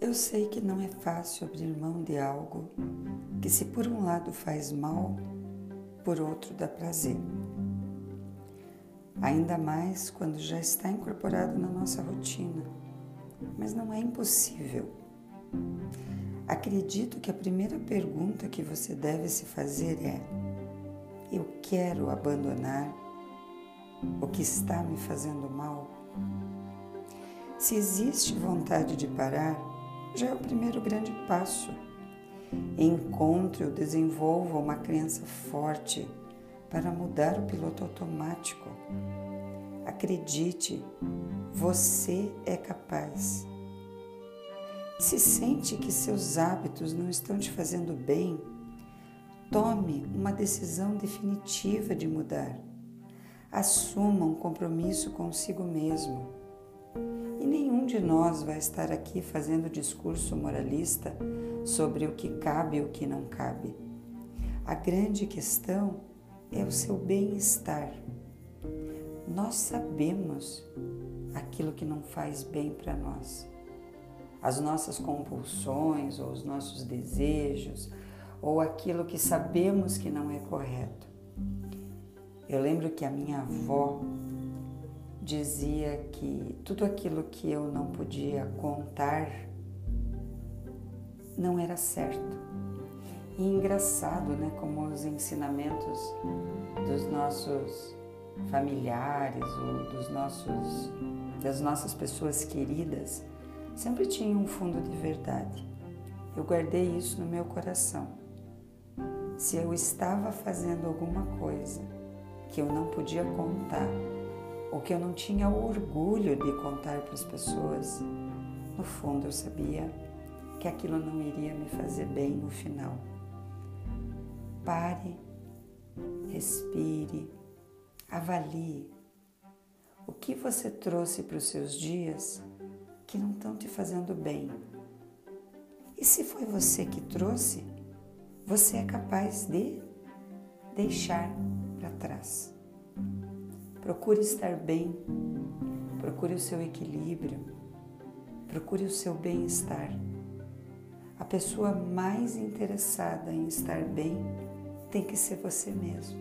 Eu sei que não é fácil abrir mão de algo que, se por um lado faz mal, por outro dá prazer. Ainda mais quando já está incorporado na nossa rotina. Mas não é impossível. Acredito que a primeira pergunta que você deve se fazer é: Eu quero abandonar o que está me fazendo mal? Se existe vontade de parar, já é o primeiro grande passo. Encontre ou desenvolva uma crença forte para mudar o piloto automático. Acredite, você é capaz. Se sente que seus hábitos não estão te fazendo bem, tome uma decisão definitiva de mudar. Assuma um compromisso consigo mesmo. Nenhum de nós vai estar aqui fazendo discurso moralista sobre o que cabe e o que não cabe. A grande questão é o seu bem-estar. Nós sabemos aquilo que não faz bem para nós. As nossas compulsões ou os nossos desejos ou aquilo que sabemos que não é correto. Eu lembro que a minha avó dizia que tudo aquilo que eu não podia contar não era certo. E engraçado, né, como os ensinamentos dos nossos familiares ou dos nossos das nossas pessoas queridas sempre tinham um fundo de verdade. Eu guardei isso no meu coração. Se eu estava fazendo alguma coisa que eu não podia contar, ou que eu não tinha o orgulho de contar para as pessoas, no fundo eu sabia que aquilo não iria me fazer bem no final. Pare, respire, avalie o que você trouxe para os seus dias que não estão te fazendo bem. E se foi você que trouxe, você é capaz de deixar para trás. Procure estar bem, procure o seu equilíbrio, procure o seu bem-estar. A pessoa mais interessada em estar bem tem que ser você mesmo.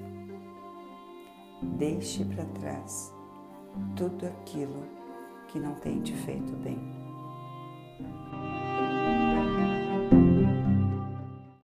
Deixe para trás tudo aquilo que não tem te feito bem.